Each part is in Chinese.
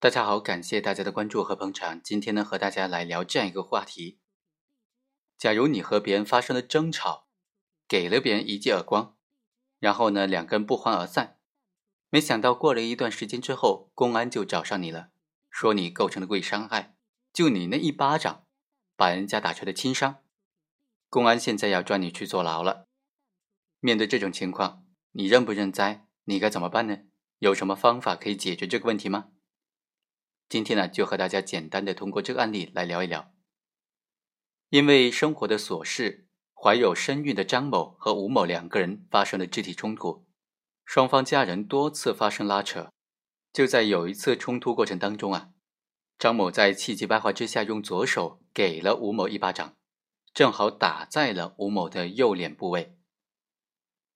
大家好，感谢大家的关注和捧场。今天呢，和大家来聊这样一个话题：假如你和别人发生了争吵，给了别人一记耳光，然后呢，两个人不欢而散，没想到过了一段时间之后，公安就找上你了，说你构成了故意伤害，就你那一巴掌，把人家打成了轻伤，公安现在要抓你去坐牢了。面对这种情况，你认不认栽？你该怎么办呢？有什么方法可以解决这个问题吗？今天呢，就和大家简单的通过这个案例来聊一聊。因为生活的琐事，怀有身孕的张某和吴某两个人发生了肢体冲突，双方家人多次发生拉扯。就在有一次冲突过程当中啊，张某在气急败坏之下用左手给了吴某一巴掌，正好打在了吴某的右脸部位，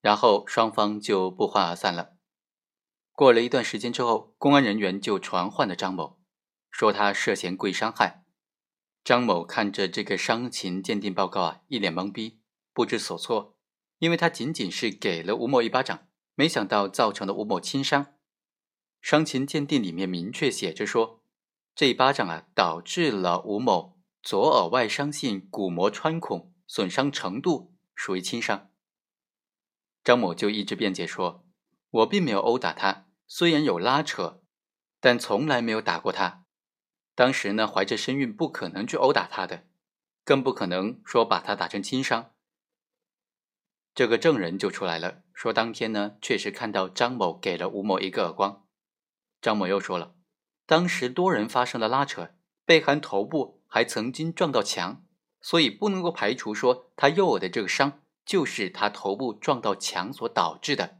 然后双方就不欢而散了。过了一段时间之后，公安人员就传唤了张某。说他涉嫌故意伤害，张某看着这个伤情鉴定报告啊，一脸懵逼，不知所措，因为他仅仅是给了吴某一巴掌，没想到造成了吴某轻伤。伤情鉴定里面明确写着说，这一巴掌啊，导致了吴某左耳外伤性骨膜穿孔损伤程度属于轻伤。张某就一直辩解说，我并没有殴打他，虽然有拉扯，但从来没有打过他。当时呢，怀着身孕，不可能去殴打他的，更不可能说把他打成轻伤。这个证人就出来了，说当天呢，确实看到张某给了吴某一个耳光。张某又说了，当时多人发生了拉扯，被害头部还曾经撞到墙，所以不能够排除说他右耳的这个伤就是他头部撞到墙所导致的。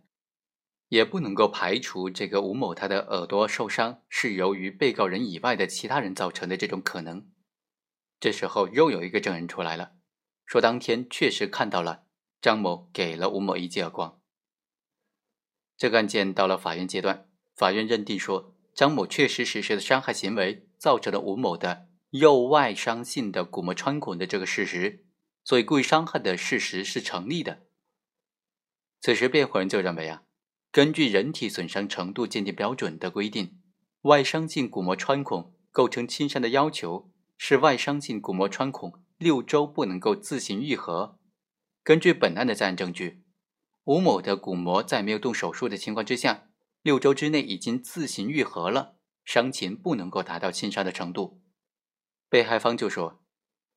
也不能够排除这个吴某他的耳朵受伤是由于被告人以外的其他人造成的这种可能。这时候又有一个证人出来了，说当天确实看到了张某给了吴某一记耳光。这个案件到了法院阶段，法院认定说张某确实实施的伤害行为造成了吴某的右外伤性的骨膜穿孔的这个事实，所以故意伤害的事实是成立的。此时辩护人就认为啊。根据人体损伤程度鉴定标准的规定，外伤性骨膜穿孔构成轻伤的要求是外伤性骨膜穿孔六周不能够自行愈合。根据本案的在案证据，吴某的骨膜在没有动手术的情况之下，六周之内已经自行愈合了，伤情不能够达到轻伤的程度。被害方就说，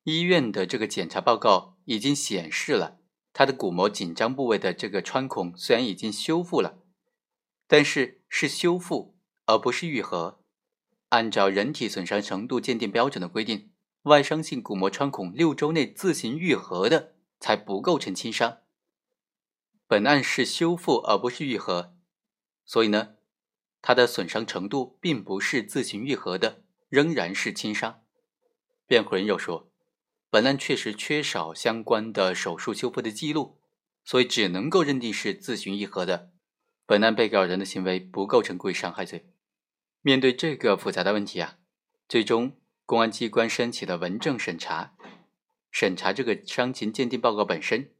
医院的这个检查报告已经显示了他的骨膜紧张部位的这个穿孔虽然已经修复了。但是是修复，而不是愈合。按照人体损伤程度鉴定标准的规定，外伤性骨膜穿孔六周内自行愈合的才不构成轻伤。本案是修复而不是愈合，所以呢，它的损伤程度并不是自行愈合的，仍然是轻伤。辩护人又说，本案确实缺少相关的手术修复的记录，所以只能够认定是自行愈合的。本案被告人的行为不构成故意伤害罪。面对这个复杂的问题啊，最终公安机关申请了文证审查，审查这个伤情鉴定报告本身。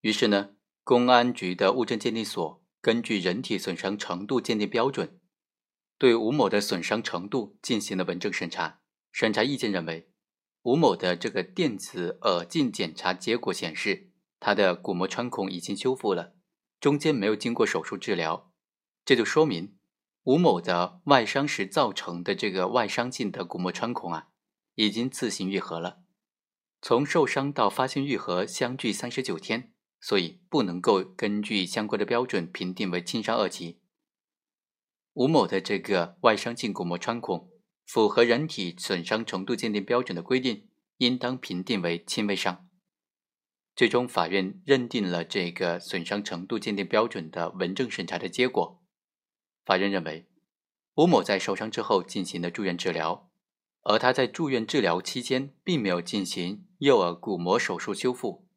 于是呢，公安局的物证鉴定所根据人体损伤程度鉴定标准，对吴某的损伤程度进行了文证审查。审查意见认为，吴某的这个电子耳镜检查结果显示，他的鼓膜穿孔已经修复了。中间没有经过手术治疗，这就说明吴某的外伤时造成的这个外伤性的骨膜穿孔啊，已经自行愈合了。从受伤到发现愈合相距三十九天，所以不能够根据相关的标准评定为轻伤二级。吴某的这个外伤性骨膜穿孔符合人体损伤程度鉴定标准的规定，应当评定为轻微伤。最终，法院认定了这个损伤程度鉴定标准的文证审查的结果。法院认为，吴某在受伤之后进行了住院治疗，而他在住院治疗期间并没有进行右耳骨膜手术修复，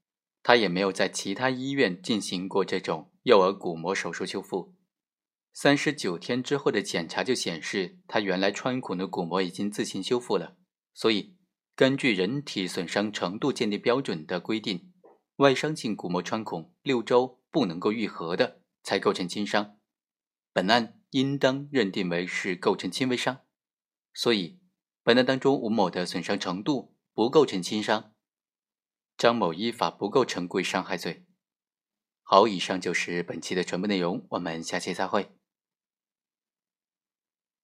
他也没有在其他医院进行过这种右耳骨膜手术修复。三十九天之后的检查就显示，他原来穿孔的骨膜已经自行修复了。所以，根据人体损伤程度鉴定标准的规定。外伤性骨膜穿孔六周不能够愈合的，才构成轻伤。本案应当认定为是构成轻微伤，所以本案当中吴某的损伤程度不构成轻伤，张某依法不构成故意伤害罪。好，以上就是本期的全部内容，我们下期再会。